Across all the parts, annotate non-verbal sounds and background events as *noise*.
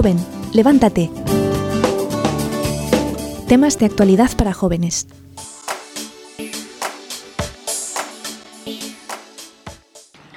Joven, levántate. Temas de actualidad para jóvenes.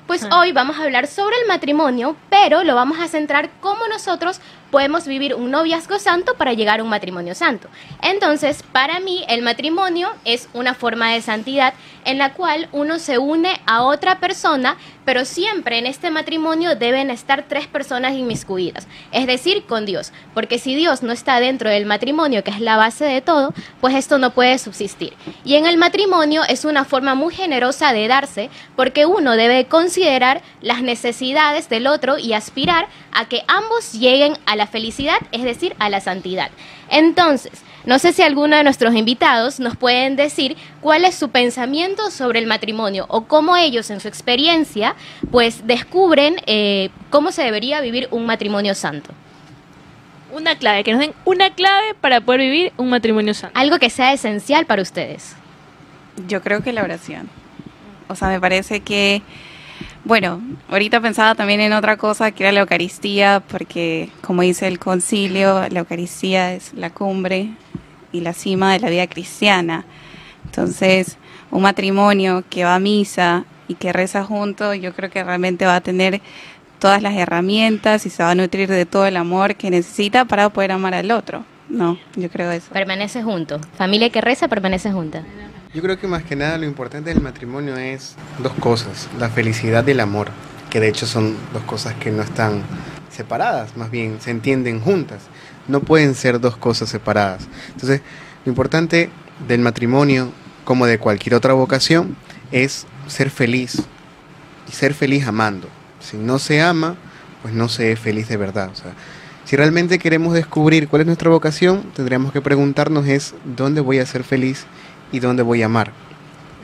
Pues hoy vamos a hablar sobre el matrimonio, pero lo vamos a centrar como nosotros podemos vivir un noviazgo santo para llegar a un matrimonio santo. Entonces, para mí, el matrimonio es una forma de santidad en la cual uno se une a otra persona, pero siempre en este matrimonio deben estar tres personas inmiscuidas, es decir, con Dios, porque si Dios no está dentro del matrimonio, que es la base de todo, pues esto no puede subsistir. Y en el matrimonio es una forma muy generosa de darse, porque uno debe considerar las necesidades del otro y aspirar a que ambos lleguen a la felicidad, es decir, a la santidad. Entonces, no sé si alguno de nuestros invitados nos pueden decir cuál es su pensamiento sobre el matrimonio o cómo ellos en su experiencia pues descubren eh, cómo se debería vivir un matrimonio santo. Una clave, que nos den una clave para poder vivir un matrimonio santo. Algo que sea esencial para ustedes. Yo creo que la oración. O sea, me parece que bueno, ahorita pensaba también en otra cosa que era la Eucaristía, porque como dice el concilio, la Eucaristía es la cumbre y la cima de la vida cristiana. Entonces, un matrimonio que va a misa y que reza junto, yo creo que realmente va a tener todas las herramientas y se va a nutrir de todo el amor que necesita para poder amar al otro. No, yo creo eso. Permanece junto. Familia que reza permanece junta. Yo creo que más que nada lo importante del matrimonio es dos cosas, la felicidad y el amor, que de hecho son dos cosas que no están separadas, más bien se entienden juntas, no pueden ser dos cosas separadas. Entonces, lo importante del matrimonio, como de cualquier otra vocación, es ser feliz y ser feliz amando. Si no se ama, pues no se es feliz de verdad. O sea, si realmente queremos descubrir cuál es nuestra vocación, tendríamos que preguntarnos es dónde voy a ser feliz y dónde voy a amar.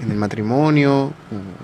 En el matrimonio,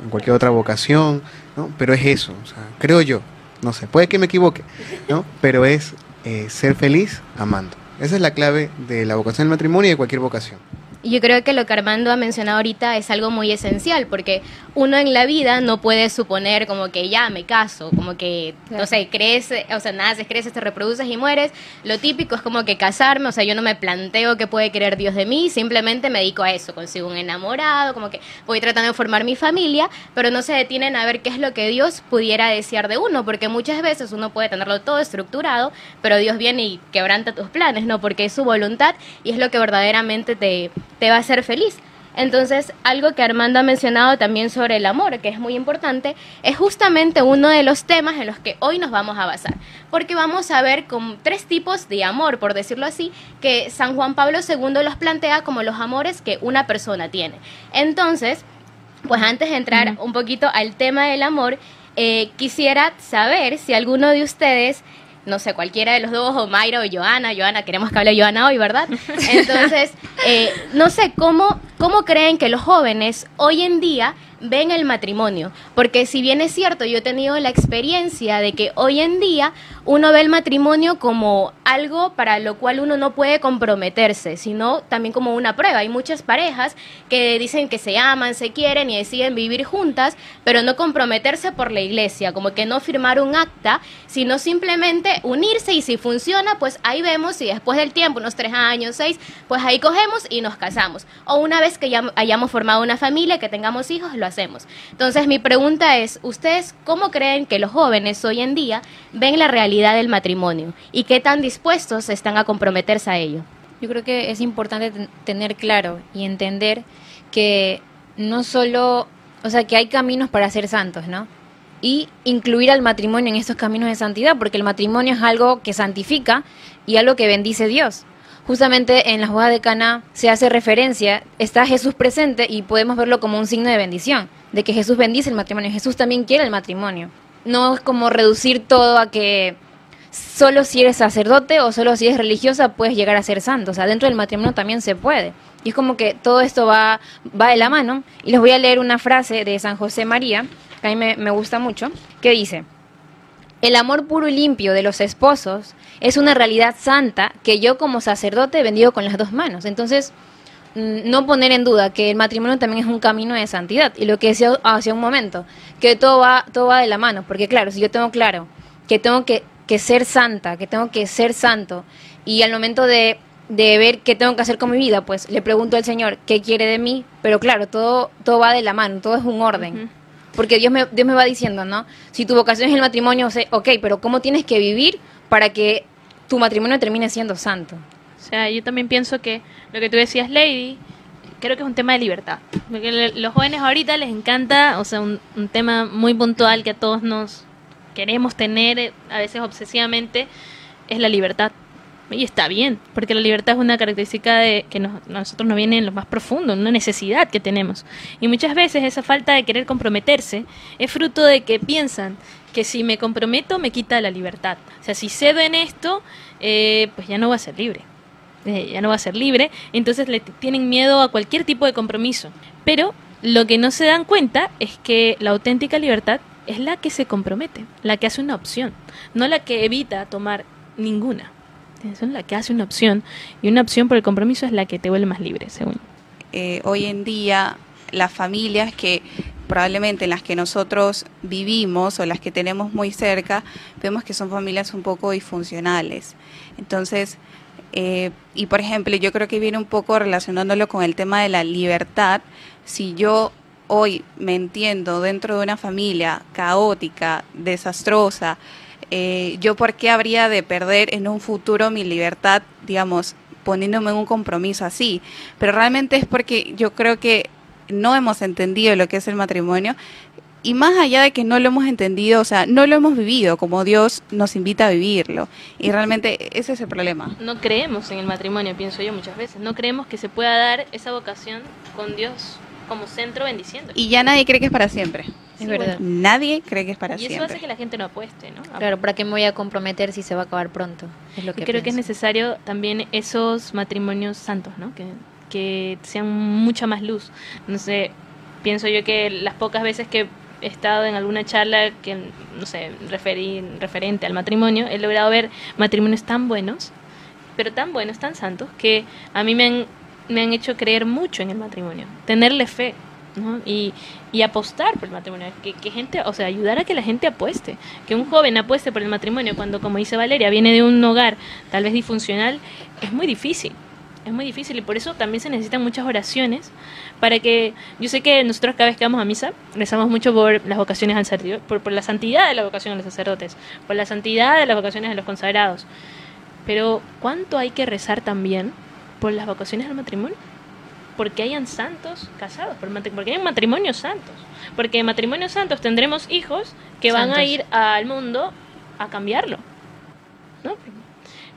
en cualquier otra vocación, ¿no? Pero es eso, o sea, creo yo, no sé, puede que me equivoque, ¿no? *laughs* Pero es eh, ser feliz amando. Esa es la clave de la vocación del matrimonio y de cualquier vocación. Y yo creo que lo que Armando ha mencionado ahorita es algo muy esencial, porque uno en la vida no puede suponer como que ya me caso, como que, no sé, crece, o sea, naces, creces, te reproduces y mueres. Lo típico es como que casarme, o sea, yo no me planteo qué puede querer Dios de mí, simplemente me dedico a eso, consigo un enamorado, como que voy tratando de formar mi familia, pero no se detienen a ver qué es lo que Dios pudiera desear de uno, porque muchas veces uno puede tenerlo todo estructurado, pero Dios viene y quebranta tus planes, ¿no? Porque es su voluntad y es lo que verdaderamente te te va a hacer feliz. Entonces, algo que Armando ha mencionado también sobre el amor, que es muy importante, es justamente uno de los temas en los que hoy nos vamos a basar, porque vamos a ver con tres tipos de amor, por decirlo así, que San Juan Pablo II los plantea como los amores que una persona tiene. Entonces, pues antes de entrar un poquito al tema del amor, eh, quisiera saber si alguno de ustedes no sé, cualquiera de los dos, o Mayra o Joana, Joana, queremos que hable Joana hoy, ¿verdad? Entonces, eh, no sé, ¿cómo, ¿cómo creen que los jóvenes hoy en día ven el matrimonio. Porque si bien es cierto, yo he tenido la experiencia de que hoy en día uno ve el matrimonio como algo para lo cual uno no puede comprometerse, sino también como una prueba. Hay muchas parejas que dicen que se aman, se quieren y deciden vivir juntas, pero no comprometerse por la iglesia, como que no firmar un acta, sino simplemente unirse y si funciona, pues ahí vemos y después del tiempo, unos tres años, seis, pues ahí cogemos y nos casamos. O una vez que ya hayamos formado una familia, que tengamos hijos, lo hacemos. Entonces mi pregunta es, ¿ustedes cómo creen que los jóvenes hoy en día ven la realidad del matrimonio y qué tan dispuestos están a comprometerse a ello? Yo creo que es importante tener claro y entender que no solo, o sea, que hay caminos para ser santos, ¿no? Y incluir al matrimonio en estos caminos de santidad, porque el matrimonio es algo que santifica y algo que bendice Dios justamente en las bodas de Cana se hace referencia, está Jesús presente y podemos verlo como un signo de bendición, de que Jesús bendice el matrimonio, Jesús también quiere el matrimonio. No es como reducir todo a que solo si eres sacerdote o solo si eres religiosa puedes llegar a ser santo, o sea, dentro del matrimonio también se puede. Y es como que todo esto va, va de la mano. Y les voy a leer una frase de San José María, que a mí me, me gusta mucho, que dice, el amor puro y limpio de los esposos es una realidad santa que yo como sacerdote bendigo con las dos manos. Entonces, mm, no poner en duda que el matrimonio también es un camino de santidad. Y lo que decía hace un momento, que todo va, todo va de la mano. Porque claro, si yo tengo claro que tengo que que ser santa, que tengo que ser santo. Y al momento de, de ver qué tengo que hacer con mi vida, pues le pregunto al Señor qué quiere de mí. Pero claro, todo, todo va de la mano, todo es un orden. Porque Dios me, Dios me va diciendo, ¿no? Si tu vocación es el matrimonio, o sea, ok, pero ¿cómo tienes que vivir para que tu matrimonio termine siendo santo? O sea, yo también pienso que lo que tú decías, Lady, creo que es un tema de libertad. Porque los jóvenes ahorita les encanta, o sea, un, un tema muy puntual que a todos nos queremos tener, eh, a veces obsesivamente, es la libertad. Y está bien, porque la libertad es una característica de que nosotros nos viene en lo más profundo, una necesidad que tenemos. Y muchas veces esa falta de querer comprometerse es fruto de que piensan que si me comprometo me quita la libertad. O sea, si cedo en esto, eh, pues ya no voy a ser libre. Eh, ya no va a ser libre, entonces le tienen miedo a cualquier tipo de compromiso. Pero lo que no se dan cuenta es que la auténtica libertad es la que se compromete, la que hace una opción, no la que evita tomar ninguna. Es la que hace una opción y una opción por el compromiso es la que te vuelve más libre, según. eh, hoy en día las familias que probablemente en las que nosotros vivimos o las que tenemos muy cerca, vemos que son familias un poco disfuncionales. Entonces, eh, y por ejemplo, yo creo que viene un poco relacionándolo con el tema de la libertad. Si yo hoy me entiendo dentro de una familia caótica, desastrosa, eh, yo por qué habría de perder en un futuro mi libertad, digamos, poniéndome en un compromiso así. Pero realmente es porque yo creo que no hemos entendido lo que es el matrimonio y más allá de que no lo hemos entendido, o sea, no lo hemos vivido como Dios nos invita a vivirlo. Y realmente ese es el problema. No creemos en el matrimonio, pienso yo muchas veces. No creemos que se pueda dar esa vocación con Dios como centro bendiciendo. Y ya nadie cree que es para siempre. Es verdad. Nadie cree que es para Y eso siempre. hace que la gente no apueste, ¿no? Claro, ¿para qué me voy a comprometer si se va a acabar pronto? Es lo Y que creo que es necesario también esos matrimonios santos, ¿no? Que, que sean mucha más luz. No sé, pienso yo que las pocas veces que he estado en alguna charla que, no sé, referí, referente al matrimonio, he logrado ver matrimonios tan buenos, pero tan buenos, tan santos, que a mí me han, me han hecho creer mucho en el matrimonio, tenerle fe. Y, apostar por el matrimonio, que, gente, o sea, ayudar a que la gente apueste, que un joven apueste por el matrimonio cuando, como dice Valeria, viene de un hogar tal vez disfuncional, es muy difícil, es muy difícil y por eso también se necesitan muchas oraciones para que, yo sé que nosotros cada vez que vamos a misa rezamos mucho por las vocaciones al sacerdote, por, por la santidad de la vocación a los sacerdotes, por la santidad de las vocaciones de los consagrados, pero ¿cuánto hay que rezar también por las vocaciones al matrimonio? Porque hayan santos casados, porque hayan matrimonios santos. Porque en matrimonios santos tendremos hijos que van a ir al mundo a cambiarlo. ¿no?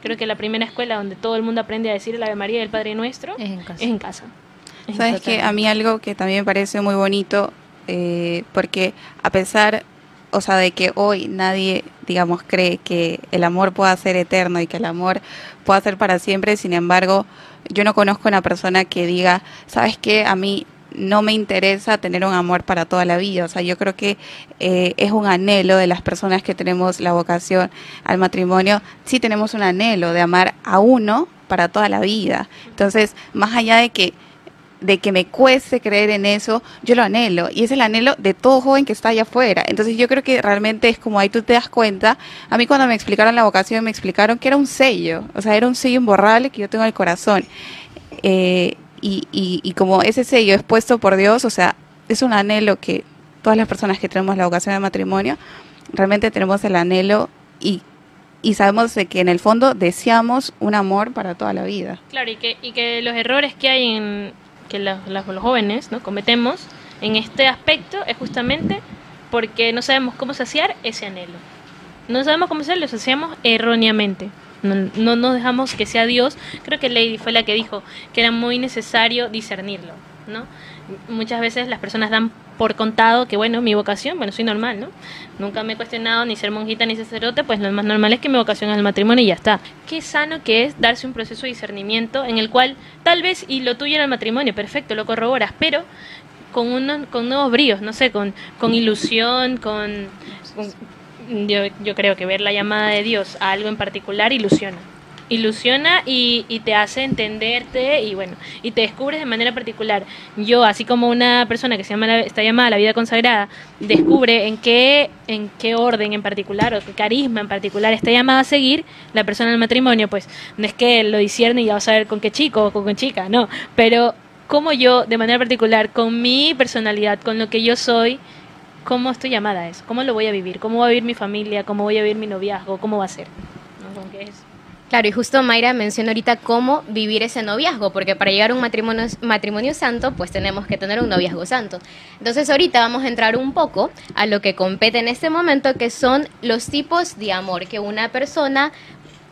Creo que la primera escuela donde todo el mundo aprende a decir el Ave María y el Padre Nuestro Es en casa. es en casa. Es en Sabes que a mí algo que también me parece muy bonito, eh, porque a pesar, o sea, de que hoy nadie, digamos, cree que el amor pueda ser eterno y que el amor pueda ser para siempre, sin embargo, yo no conozco una persona que diga, sabes qué, a mí no me interesa tener un amor para toda la vida. O sea, yo creo que eh, es un anhelo de las personas que tenemos la vocación al matrimonio. Sí tenemos un anhelo de amar a uno para toda la vida. Entonces, más allá de que de que me cueste creer en eso, yo lo anhelo. Y es el anhelo de todo joven que está allá afuera. Entonces yo creo que realmente es como ahí tú te das cuenta. A mí cuando me explicaron la vocación, me explicaron que era un sello. O sea, era un sello imborrable que yo tengo en el corazón. Eh, y, y, y como ese sello es puesto por Dios, o sea, es un anhelo que todas las personas que tenemos la vocación de matrimonio, realmente tenemos el anhelo y, y sabemos de que en el fondo deseamos un amor para toda la vida. Claro, y que, y que los errores que hay en que los, los- los jóvenes ¿no? cometemos en este aspecto es justamente porque no sabemos cómo saciar ese anhelo. No sabemos cómo hacerlo, lo saciamos erróneamente. No, no nos dejamos que sea Dios. Creo que Lady fue la que dijo que era muy necesario discernirlo, ¿no? Muchas veces las personas dan por contado que, bueno, mi vocación, bueno, soy normal, ¿no? Nunca me he cuestionado ni ser monjita ni sacerdote, pues lo más normal es que mi vocación es el matrimonio y ya está. Qué sano que es darse un proceso de discernimiento en el cual tal vez, y lo tuyo era el matrimonio, perfecto, lo corroboras, pero con, unos, con nuevos bríos, no sé, con, con ilusión, con... con- yo, yo creo que ver la llamada de Dios a algo en particular ilusiona. Ilusiona y, y, te hace entenderte y bueno, y te descubres de manera particular. Yo, así como una persona que se llama la, está llamada la vida consagrada, descubre en qué, en qué orden en particular o qué carisma en particular está llamada a seguir la persona del matrimonio, pues no es que lo discierne y ya vas a ver con qué chico o con qué chica, no, pero como yo, de manera particular, con mi personalidad, con lo que yo soy, cómo estoy llamada a eso, cómo lo voy a vivir, cómo va a vivir mi familia, cómo voy a vivir mi noviazgo, cómo va a ser. ¿Con qué es? Claro, y justo Mayra mencionó ahorita cómo vivir ese noviazgo, porque para llegar a un matrimonio, matrimonio santo, pues tenemos que tener un noviazgo santo. Entonces ahorita vamos a entrar un poco a lo que compete en este momento, que son los tipos de amor que una persona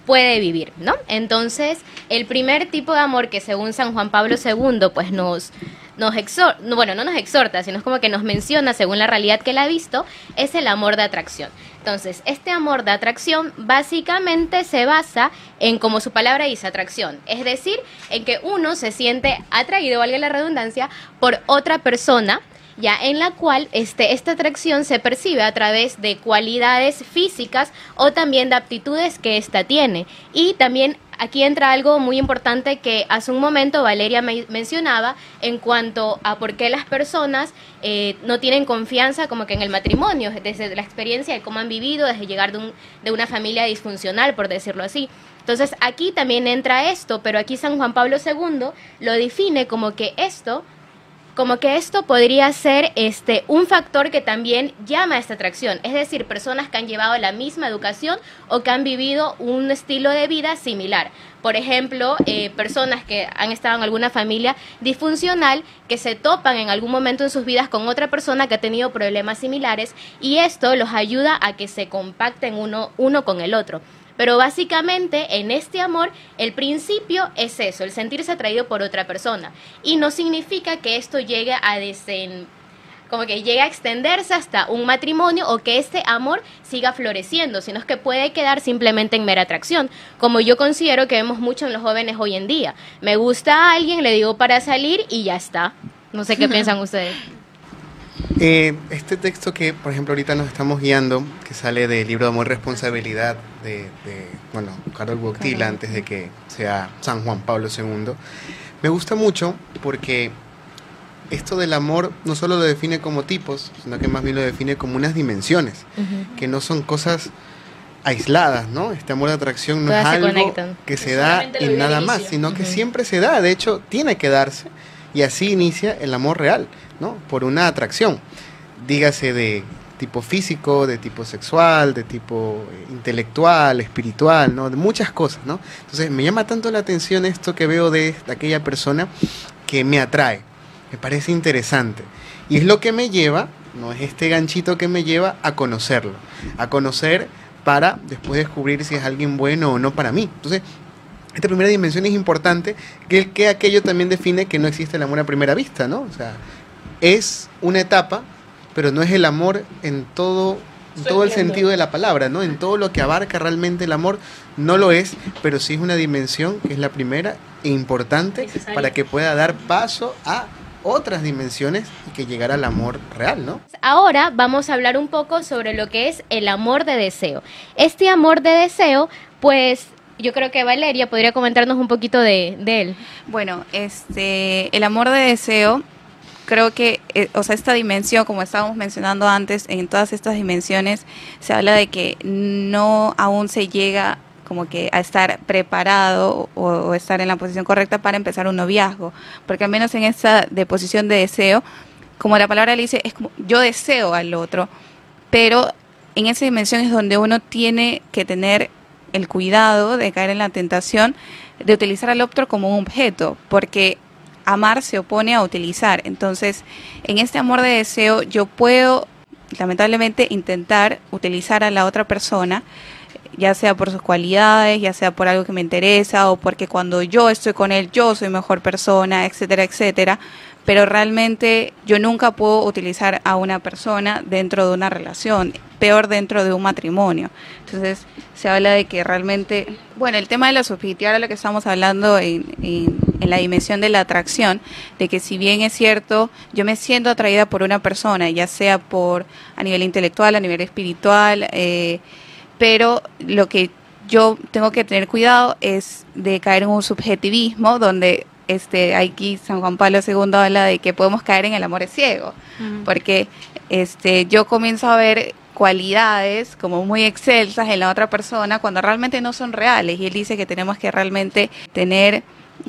puede vivir, ¿no? Entonces, el primer tipo de amor que según San Juan Pablo II, pues nos nos exhorta, bueno, no nos exhorta, sino es como que nos menciona según la realidad que él ha visto, es el amor de atracción. Entonces, este amor de atracción básicamente se basa en, como su palabra dice, atracción. Es decir, en que uno se siente atraído, valga la redundancia, por otra persona ya en la cual este, esta atracción se percibe a través de cualidades físicas o también de aptitudes que ésta tiene. Y también aquí entra algo muy importante que hace un momento Valeria me mencionaba en cuanto a por qué las personas eh, no tienen confianza como que en el matrimonio, desde la experiencia de cómo han vivido, desde llegar de, un, de una familia disfuncional, por decirlo así. Entonces aquí también entra esto, pero aquí San Juan Pablo II lo define como que esto como que esto podría ser este un factor que también llama a esta atracción, es decir, personas que han llevado la misma educación o que han vivido un estilo de vida similar. Por ejemplo, eh, personas que han estado en alguna familia disfuncional que se topan en algún momento en sus vidas con otra persona que ha tenido problemas similares y esto los ayuda a que se compacten uno, uno con el otro. Pero básicamente en este amor el principio es eso, el sentirse atraído por otra persona. Y no significa que esto llegue a desen como que llegue a extenderse hasta un matrimonio o que este amor siga floreciendo, sino que puede quedar simplemente en mera atracción, como yo considero que vemos mucho en los jóvenes hoy en día. Me gusta a alguien, le digo para salir y ya está. No sé qué *laughs* piensan ustedes. Eh, este texto que, por ejemplo, ahorita nos estamos guiando, que sale del libro de Amor y Responsabilidad de, de bueno, Carol Boctila, antes de que sea San Juan Pablo II, me gusta mucho porque esto del amor no solo lo define como tipos, sino que más bien lo define como unas dimensiones, uh -huh. que no son cosas aisladas, ¿no? Este amor de atracción no Todas es algo conectan. que se da en nada más, sino que uh -huh. siempre se da, de hecho, tiene que darse y así inicia el amor real, ¿no? Por una atracción, dígase de tipo físico, de tipo sexual, de tipo eh, intelectual, espiritual, ¿no? De muchas cosas, ¿no? Entonces me llama tanto la atención esto que veo de, aquella persona que me atrae, me parece interesante. Y es lo que me lleva, no es este ganchito que me lleva a conocerlo, a conocer para después descubrir si es alguien bueno o no para mí. Entonces, esta primera dimensión es importante, que, que aquello también define que no existe el amor a primera vista, ¿no? O sea, es una etapa, pero no es el amor en todo, en todo el sentido de la palabra, ¿no? En todo lo que abarca realmente el amor, no lo es, pero sí es una dimensión que es la primera e importante Necesario. para que pueda dar paso a otras dimensiones y que llegara al amor real, ¿no? Ahora vamos a hablar un poco sobre lo que es el amor de deseo. Este amor de deseo, pues yo creo que Valeria podría comentarnos un poquito de, él. Bueno, este, el amor de deseo creo que, eh, o sea, esta dimensión, como estábamos mencionando antes, en todas estas dimensiones se habla de que no aún se llega como que a estar preparado o, o, estar en la posición correcta para empezar un noviazgo, porque al menos en esta de posición de deseo, como la palabra le dice, es como yo deseo al otro, pero en esa dimensión es donde uno tiene que tener el cuidado de caer en la tentación de utilizar al otro como un objeto, porque amar se opone a utilizar. Entonces, en este amor de deseo yo puedo lamentablemente intentar utilizar a la otra persona ya sea por sus cualidades, ya sea por algo que me interesa o porque cuando yo estoy con él yo soy mejor persona, etcétera, etcétera, pero realmente yo nunca puedo utilizar a una persona dentro de una relación, peor dentro de un matrimonio. Entonces se habla de que realmente, bueno, el tema de la subjetividad, lo que estamos hablando en, en, en, la dimensión de la atracción, de que si bien es cierto, yo me siento atraída por una persona, ya sea por a nivel intelectual, a nivel espiritual, eh, pero lo que yo tengo que tener cuidado es de caer en un subjetivismo donde este aquí San Juan Pablo II habla de que podemos caer en el amor es ciego, porque este yo comienzo a ver cualidades como muy excelsas en la otra persona cuando realmente no son reales y él dice que tenemos que realmente tener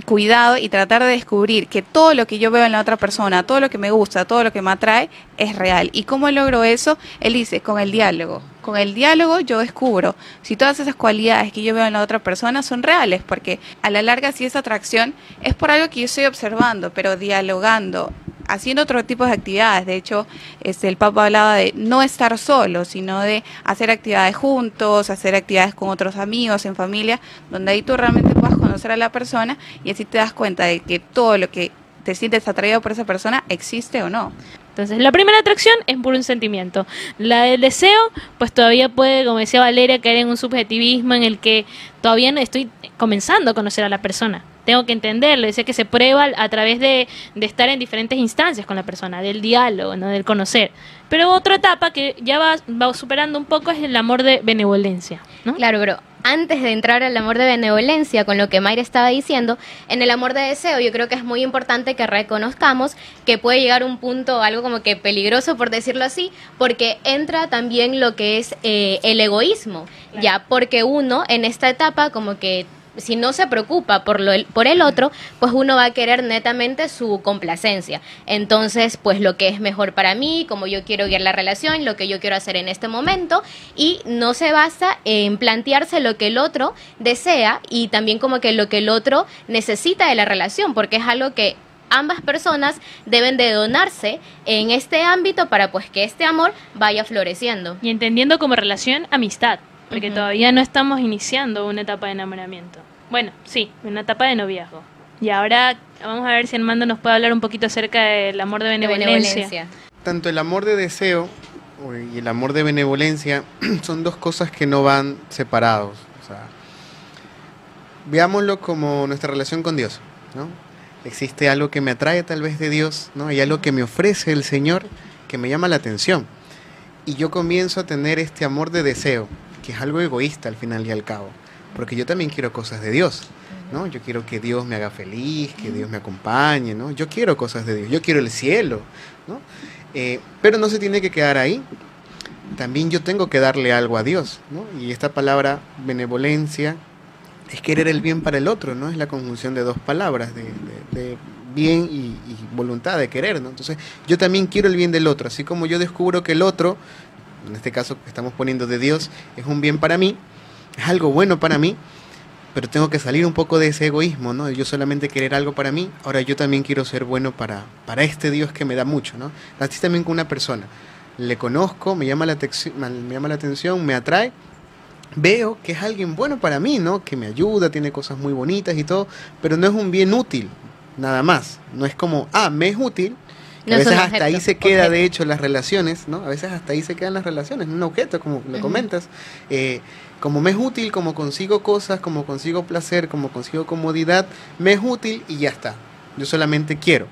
cuidado y tratar de descubrir que todo lo que yo veo en la otra persona, todo lo que me gusta, todo lo que me atrae es real. ¿Y cómo logro eso? Él dice, con el diálogo. Con el diálogo yo descubro si todas esas cualidades que yo veo en la otra persona son reales, porque a la larga si esa atracción es por algo que yo estoy observando, pero dialogando, haciendo otro tipo de actividades. De hecho, este, el Papa hablaba de no estar solo, sino de hacer actividades juntos, hacer actividades con otros amigos, en familia, donde ahí tú realmente puedas conocer a la persona y así te das cuenta de que todo lo que te sientes atraído por esa persona existe o no. Entonces, la primera atracción es por un sentimiento. La del deseo, pues todavía puede, como decía Valeria, caer en un subjetivismo en el que todavía no estoy comenzando a conocer a la persona tengo que entenderlo, decía que se prueba a través de, estar en diferentes instancias con la persona, del diálogo, ¿no? del conocer. Pero otra etapa que ya va, va superando un poco es el amor de benevolencia. ¿no? Claro, pero antes de entrar al amor de benevolencia, con lo que Mayra estaba diciendo, en el amor de deseo yo creo que es muy importante que reconozcamos que puede llegar un punto, algo como que peligroso por decirlo así, porque entra también lo que es eh, el egoísmo, ya, porque uno en esta etapa como que si no se preocupa por, lo, por el otro, pues uno va a querer netamente su complacencia. Entonces, pues lo que es mejor para mí, como yo quiero guiar la relación, lo que yo quiero hacer en este momento, y no se basa en plantearse lo que el otro desea y también como que lo que el otro necesita de la relación, porque es algo que ambas personas deben de donarse en este ámbito para pues que este amor vaya floreciendo. Y entendiendo como relación amistad, porque todavía no estamos iniciando una etapa de enamoramiento. Bueno, sí, una etapa de noviazgo. Y ahora vamos a ver si Armando nos puede hablar un poquito acerca del amor de benevolencia. Tanto el amor de deseo y el amor de benevolencia *clears throat* son dos cosas que no van separados. O sea, veámoslo como nuestra relación con Dios. ¿no? Existe algo que me atrae tal vez de Dios, ¿no? hay algo que me ofrece el Señor que me llama la atención. Y yo comienzo a tener este amor de deseo, que es algo egoísta al final y al cabo porque yo también quiero cosas de Dios. ¿no? Yo quiero que Dios me haga feliz, que Dios me acompañe, ¿no? Yo quiero cosas de Dios, yo quiero el cielo, ¿no? Eh, pero no se tiene que quedar ahí. También yo tengo que darle algo a Dios, ¿no? Y esta palabra benevolencia es querer el bien para el otro, ¿no? Es la conjunción de dos palabras, de, bien y, y, voluntad de querer, ¿no? Entonces, yo también quiero el bien del otro, así como yo descubro que el otro, en este caso que estamos poniendo de Dios, es un bien para mí, es algo bueno para mí, pero tengo que salir un poco de ese egoísmo, ¿no? Yo solamente querer algo para mí, ahora yo también quiero ser bueno para, para este Dios que me da mucho, ¿no? Así también con una persona. Le conozco, me llama, la me llama la atención, me atrae, veo que es alguien bueno para mí, ¿no? Que me ayuda, tiene cosas muy bonitas y todo, pero no es un bien útil, nada más. No es como, ah, me es útil, a veces hasta ahí se queda, de hecho, las relaciones, ¿no? A veces hasta ahí se quedan las relaciones, un objeto, como lo comentas. Eh, como me es útil, como consigo cosas, como consigo placer, como consigo comodidad, me es útil y ya está. Yo solamente quiero,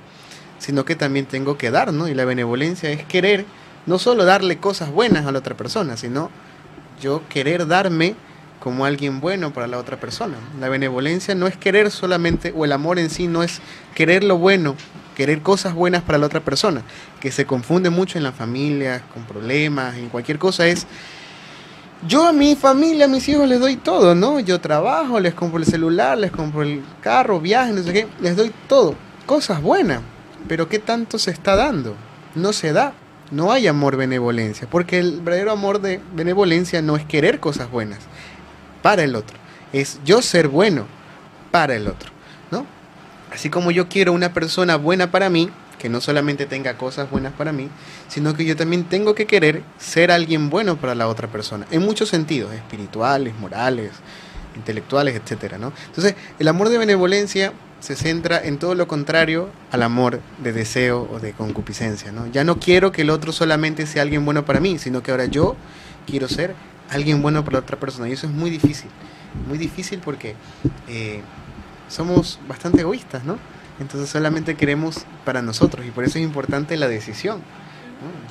sino que también tengo que dar, ¿no? Y la benevolencia es querer, no solo darle cosas buenas a la otra persona, sino yo querer darme como alguien bueno para la otra persona. La benevolencia no es querer solamente, o el amor en sí no es querer lo bueno, querer cosas buenas para la otra persona, que se confunde mucho en las familias, con problemas, en cualquier cosa, es yo a mi familia, a mis hijos les doy todo, ¿no? Yo trabajo, les compro el celular, les compro el carro, viaje, no sé qué, les doy todo. Cosas buenas. Pero ¿qué tanto se está dando? No se da. No hay amor benevolencia. Porque el verdadero amor de benevolencia no es querer cosas buenas para el otro. Es yo ser bueno para el otro, ¿no? Así como yo quiero una persona buena para mí, que no solamente tenga cosas buenas para mí, sino que yo también tengo que querer ser alguien bueno para la otra persona, en muchos sentidos, espirituales, morales, intelectuales, etcétera, ¿no? Entonces, el amor de benevolencia se centra en todo lo contrario al amor de deseo o de concupiscencia, ¿no? Ya no quiero que el otro solamente sea alguien bueno para mí, sino que ahora yo quiero ser alguien bueno para la otra persona. Y eso es muy difícil, muy difícil porque eh, somos bastante egoístas, ¿no? Entonces solamente queremos para nosotros y por eso es importante la decisión.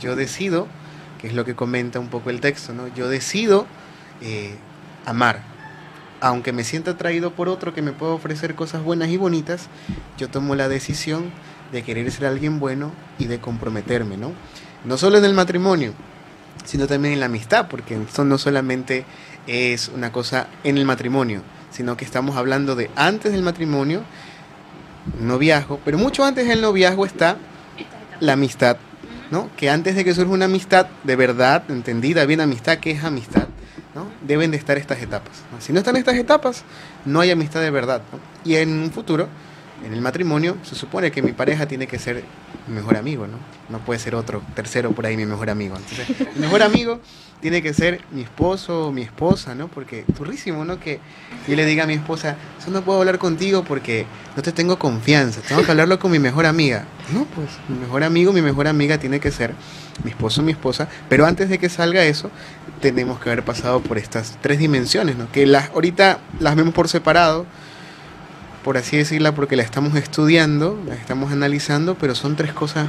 Yo decido, que es lo que comenta un poco el texto, ¿no? yo decido eh, amar, aunque me sienta atraído por otro que me pueda ofrecer cosas buenas y bonitas, yo tomo la decisión de querer ser alguien bueno y de comprometerme, ¿no? No solo en el matrimonio, sino también en la amistad, porque esto no solamente es una cosa en el matrimonio, sino que estamos hablando de antes del matrimonio, noviazgo, pero mucho antes del noviazgo está la amistad, ¿no? Que antes de que surja una amistad de verdad, entendida bien amistad, ¿qué es amistad? ¿no? Deben de estar estas etapas. Si no están estas etapas, no hay amistad de verdad. Y en un futuro, en el matrimonio, se supone que mi pareja tiene que ser mi mejor amigo, ¿no? No puede ser otro, tercero por ahí mi mejor amigo. Entonces, mi mejor amigo tiene que ser mi esposo o mi esposa, ¿no? Porque turrísimo, ¿no? Que yo le diga a mi esposa, yo no puedo hablar contigo porque no te tengo confianza, tengo que hablarlo con mi mejor amiga. No, pues mi mejor amigo, mi mejor amiga tiene que ser mi esposo o mi esposa, pero antes de que salga eso, tenemos que haber pasado por estas tres dimensiones, ¿no? Que las ahorita las vemos por separado, por así decirla, porque la estamos estudiando, la estamos analizando, pero son tres cosas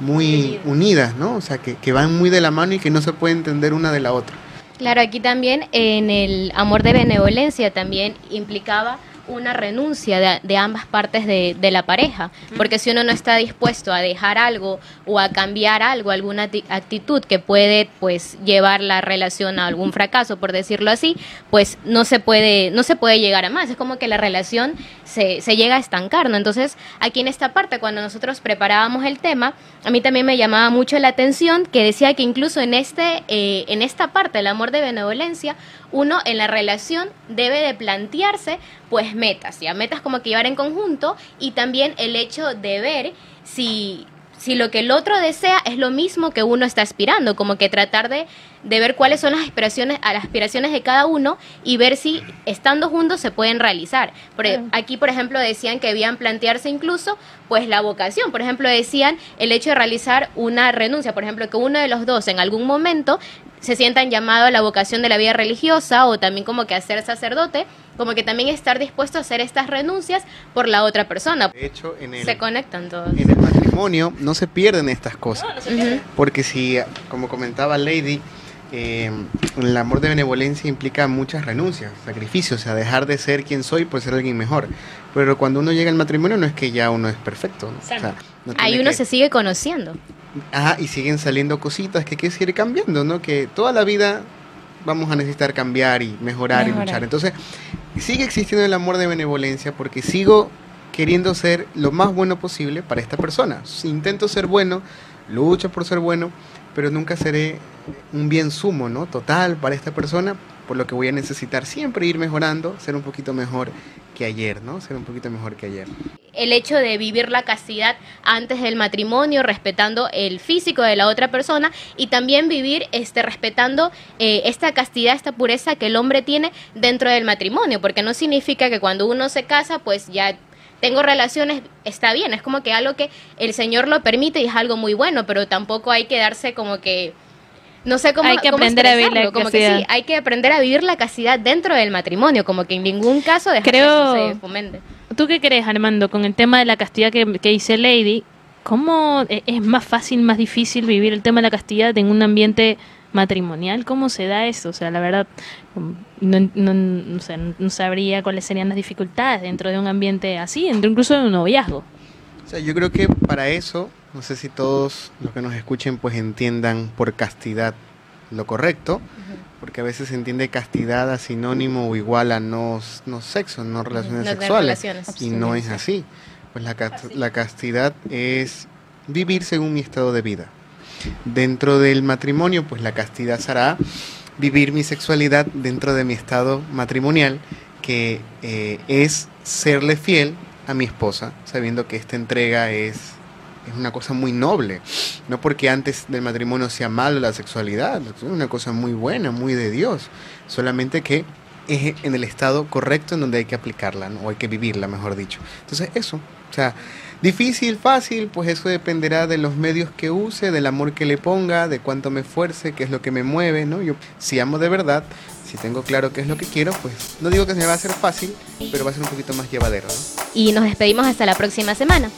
muy unidas, ¿no? O sea, que, que van muy de la mano y que no se puede entender una de la otra. Claro, aquí también en el amor de benevolencia también implicaba una renuncia de, de ambas partes de, de, la pareja, porque si uno no está dispuesto a dejar algo o a cambiar algo, alguna actitud que puede pues llevar la relación a algún *laughs* fracaso, por decirlo así, pues no se puede no se puede llegar a más, es como que la relación se, se llega a estancar, ¿no? Entonces, aquí en esta parte cuando nosotros preparábamos el tema, a mí también me llamaba mucho la atención que decía que incluso en este eh, en esta parte del amor de benevolencia, uno en la relación debe de plantearse pues metas, ya metas como que llevar en conjunto y también el hecho de ver si si lo que el otro desea es lo mismo que uno está aspirando, como que tratar de, de ver cuáles son las aspiraciones, las aspiraciones de cada uno y ver si estando juntos se pueden realizar. Por, aquí, por ejemplo, decían que debían plantearse incluso pues la vocación. Por ejemplo, decían el hecho de realizar una renuncia, por ejemplo, que uno de los dos en algún momento se sientan llamado a la vocación de la vida religiosa o también como que a ser sacerdote, como que también estar dispuesto a hacer estas renuncias por la otra persona. De hecho, en el, se conectan todos. En el matrimonio no se pierden estas cosas, no, no se pierden. porque si, como comentaba Lady, eh, el amor de benevolencia implica muchas renuncias, sacrificios, o sea, dejar de ser quien soy por ser alguien mejor. Pero cuando uno llega al matrimonio no es que ya uno es perfecto. ¿no? O sea, no Ahí uno que... se sigue conociendo. Ajá, y siguen saliendo cositas que hay que seguir cambiando, ¿no? Que toda la vida vamos a necesitar cambiar y mejorar, mejorar, y luchar. Entonces, sigue existiendo el amor de benevolencia porque sigo queriendo ser lo más bueno posible para esta persona. Si intento ser bueno, lucho por ser bueno, pero nunca seré un bien sumo, ¿no? Total para esta persona, por lo que voy a necesitar siempre ir mejorando, ser un poquito mejor que ayer, ¿no? Ser un poquito mejor que ayer. El hecho de vivir la castidad antes del matrimonio, respetando el físico de la otra persona y también vivir este respetando eh, esta castidad, esta pureza que el hombre tiene dentro del matrimonio, porque no significa que cuando uno se casa, pues ya tengo relaciones, está bien, es como que algo que el Señor lo permite y es algo muy bueno, pero tampoco hay que darse como que no sé cómo hay que cómo aprender a vivir la como que sí, hay que aprender a vivir la castidad dentro del matrimonio, como que en ningún caso dejar Creo... que eso se fomente. ¿Tú qué crees, Armando, con el tema de la castidad que, que dice Lady? ¿Cómo es más fácil, más difícil vivir el tema de la castidad en un ambiente matrimonial? ¿Cómo se da eso? O sea, la verdad, no, no, no, sé, no sabría cuáles serían las dificultades dentro de un ambiente así, incluso de un noviazgo. Sea, yo creo que para eso, no sé si todos los que nos escuchen pues entiendan por castidad lo correcto, uh -huh. porque a veces se entiende castidad a sinónimo o igual a no, no sexo, no relaciones no sexuales, relaciones. y no es así. Pues la, la castidad es vivir según mi estado de vida. Dentro del matrimonio, pues la castidad será vivir mi sexualidad dentro de mi estado matrimonial, que eh, es serle fiel a mi esposa, sabiendo que esta entrega es, es una cosa muy noble. No porque antes del matrimonio sea malo la sexualidad, es una cosa muy buena, muy de Dios. Solamente que es en el estado correcto en donde hay que aplicarla, ¿no? o hay que vivirla, mejor dicho. Entonces, eso. O sea, difícil, fácil, pues eso dependerá de los medios que use, del amor que le ponga, de cuánto me esfuerce, qué es lo que me mueve, ¿no? Yo, si amo de verdad, si tengo claro qué es lo que quiero, pues no digo que se me va a hacer fácil, pero va a ser un poquito más llevadero, ¿no? Y nos despedimos hasta la próxima semana.